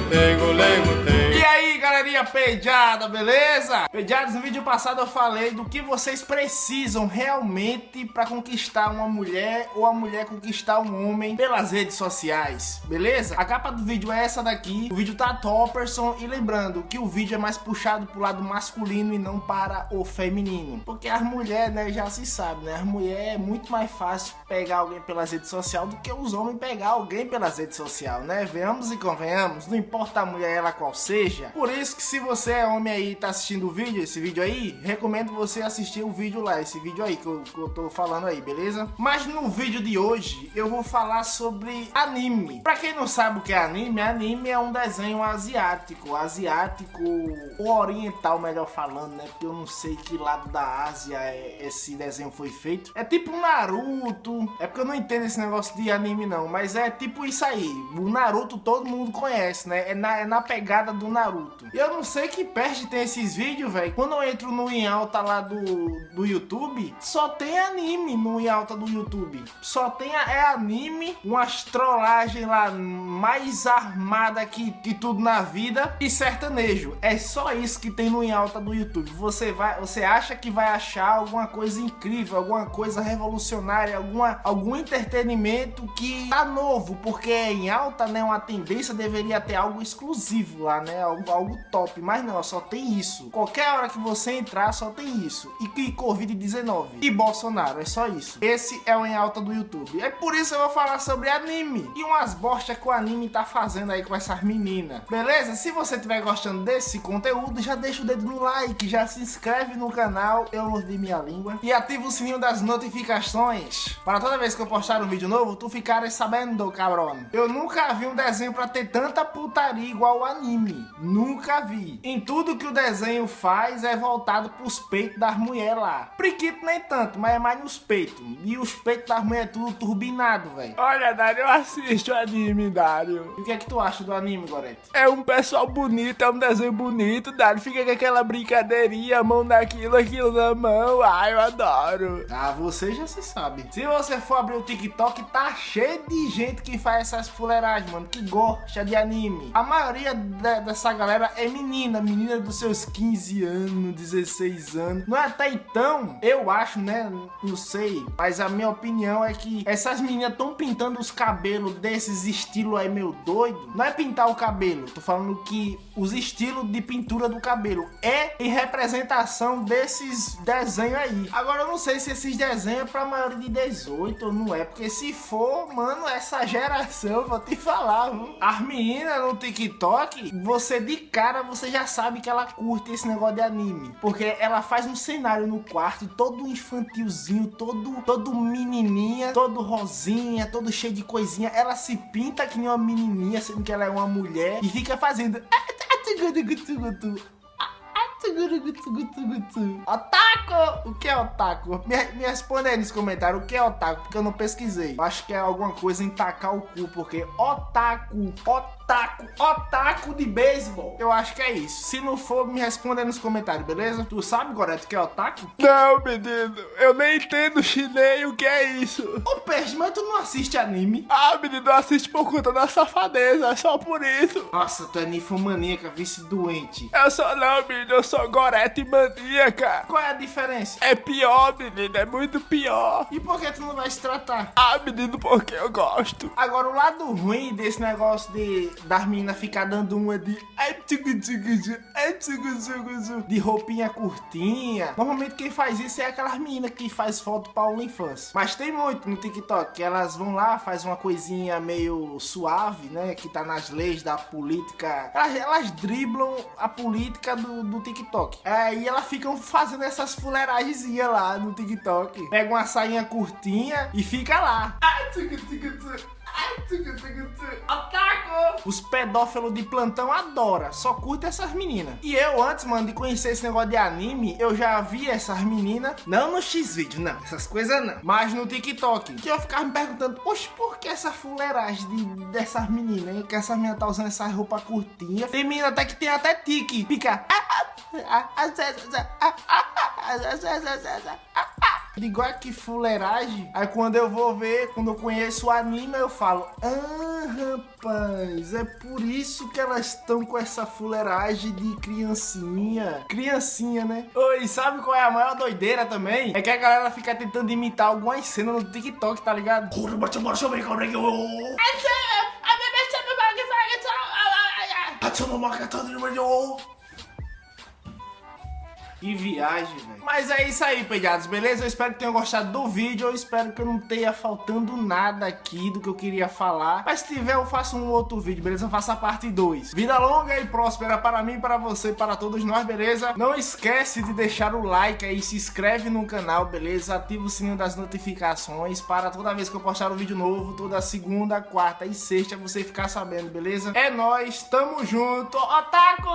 Lego, Lego, galerinha pejada, beleza? Pejados, no vídeo passado eu falei do que vocês precisam realmente pra conquistar uma mulher ou a mulher conquistar um homem pelas redes sociais, beleza? A capa do vídeo é essa daqui, o vídeo tá topperson e lembrando que o vídeo é mais puxado pro lado masculino e não para o feminino. Porque as mulheres, né, já se sabe, né? As mulheres é muito mais fácil pegar alguém pelas redes sociais do que os homens pegar alguém pelas redes sociais, né? Venhamos e convenhamos, não importa a mulher ela qual seja. Por isso que se você é homem aí e tá assistindo o vídeo, esse vídeo aí, recomendo você assistir o vídeo lá, esse vídeo aí que eu, que eu tô falando aí, beleza? Mas no vídeo de hoje eu vou falar sobre anime. Pra quem não sabe o que é anime, anime é um desenho asiático, asiático ou oriental, melhor falando, né? Porque eu não sei que lado da Ásia é- esse desenho foi feito. É tipo um Naruto, é porque eu não entendo esse negócio de anime não, mas é tipo isso aí. O Naruto todo mundo conhece, né? É na, é na pegada do Naruto. Eu não sei que peste tem esses vídeos, velho. Quando eu entro no em alta lá do, do YouTube, só tem anime no em alta do YouTube. Só tem é anime, umas trollagens lá mais armada que, que tudo na vida e sertanejo. É só isso que tem no em alta do YouTube. Você vai, você acha que vai achar alguma coisa incrível, alguma coisa revolucionária, alguma algum entretenimento que tá novo, porque em alta, né, uma tendência deveria ter algo exclusivo lá, né, algo, algo top, mas não, só tem isso. Qualquer hora que você entrar, só tem isso. E que Covid-19 e Bolsonaro, é só isso. Esse é o em alta do YouTube. É por isso que eu vou falar sobre anime e umas bostas que o anime tá fazendo aí com essas meninas. Beleza? Se você estiver gostando desse conteúdo, já deixa o dedo no like, já se inscreve no canal, eu mordi minha língua, e ativa o sininho das notificações para toda vez que eu postar um vídeo novo, tu ficares sabendo, cabrão. Eu nunca vi um desenho pra ter tanta putaria igual o anime. Nunca vi. Em tudo que o desenho faz é voltado pros peitos das mulheres lá. Priquito nem tanto, mas é mais nos peitos. E os peitos das mulheres é tudo turbinado, velho. Olha, Dário, eu assisto anime, Dário. E o que é que tu acha do anime, Gorete? É um pessoal bonito, é um desenho bonito, Dário. Fica com aquela brincadeirinha, mão naquilo, aquilo na mão. Ai, eu adoro. Ah, você já se sabe. Se você for abrir o TikTok, tá cheio de gente que faz essas fuleiragens, mano, que gosta de anime. A maioria de- dessa galera é menina, menina dos seus 15 anos, 16 anos. Não é até então, eu acho, né? Não sei, mas a minha opinião é que essas meninas estão pintando os cabelos desses estilos aí meio doido. Não é pintar o cabelo, tô falando que os estilos de pintura do cabelo é em representação desses desenhos aí. Agora eu não sei se esses desenhos é pra maioria de 18 ou não é, porque se for, mano, essa geração, vou te falar, viu? As meninas no TikTok, você de cara você já sabe que ela curte esse negócio de anime, porque ela faz um cenário no quarto todo infantilzinho, todo todo menininha, todo rosinha, todo cheio de coisinha. Ela se pinta que nem uma menininha, sendo que ela é uma mulher e fica fazendo Otaku! O que é otaku? Me, me responda aí nos comentários o que é otaku, porque eu não pesquisei. Eu acho que é alguma coisa em tacar o cu, porque otaku, otaku, otaku de beisebol. Eu acho que é isso. Se não for, me responda aí nos comentários, beleza? Tu sabe, Goreto, o que é otaku? Não, menino, eu nem entendo chinês o que é isso. Ô, peixe, mas tu não assiste anime? Ah, menino, assiste por conta da safadeza, é só por isso. Nossa, tu é ninfomaníaca, vice doente. Eu sou não, menino, eu sou gorete maníaca. Qual é a diferença? É pior, menino, é muito pior. E por que tu não vai se tratar? Ah, menino, porque eu gosto. Agora, o lado ruim desse negócio de das meninas ficar dando uma de tchugu, tchu, de roupinha curtinha. Normalmente quem faz isso é aquelas meninas que faz foto pra OnlyFans. Mas tem muito no TikTok que elas vão lá, faz uma coisinha meio suave, né? Que tá nas leis da política. Elas, elas driblam a política do, do TikTok. Aí elas ficam fazendo essas fuleiragenzinhas lá no TikTok. Pega uma sainha curtinha e fica lá. Ai. Ataco! Os pedófilos de plantão adoram, só curtem essas meninas. E eu, antes, mano, de conhecer esse negócio de anime, eu já vi essas meninas, não no X-Video, não, essas coisas não, mas no TikTok. Que eu ficava me perguntando, poxa, por que essa fuleiragem de, dessas meninas, hein? Que essas meninas tá usando essa roupa curtinha. Tem menina até que tem até tique, fica. Digo, ah, que fuleiragem. Aí quando eu vou ver, quando eu conheço o anime, eu falo, ah, rapaz, é por isso que elas estão com essa fuleiragem de criancinha. Criancinha, né? Oi, sabe qual é a maior doideira também? É que a galera fica tentando imitar algumas cenas no TikTok, tá ligado? Que viagem, velho. Mas é isso aí, pegados, beleza? Eu espero que tenham gostado do vídeo. Eu espero que eu não tenha faltando nada aqui do que eu queria falar. Mas se tiver, eu faço um outro vídeo, beleza? Eu faço a parte 2. Vida longa e próspera para mim, para você, para todos nós, beleza? Não esquece de deixar o like aí, se inscreve no canal, beleza? Ativa o sininho das notificações para toda vez que eu postar um vídeo novo, toda segunda, quarta e sexta, você ficar sabendo, beleza? É nóis, tamo junto, otaku!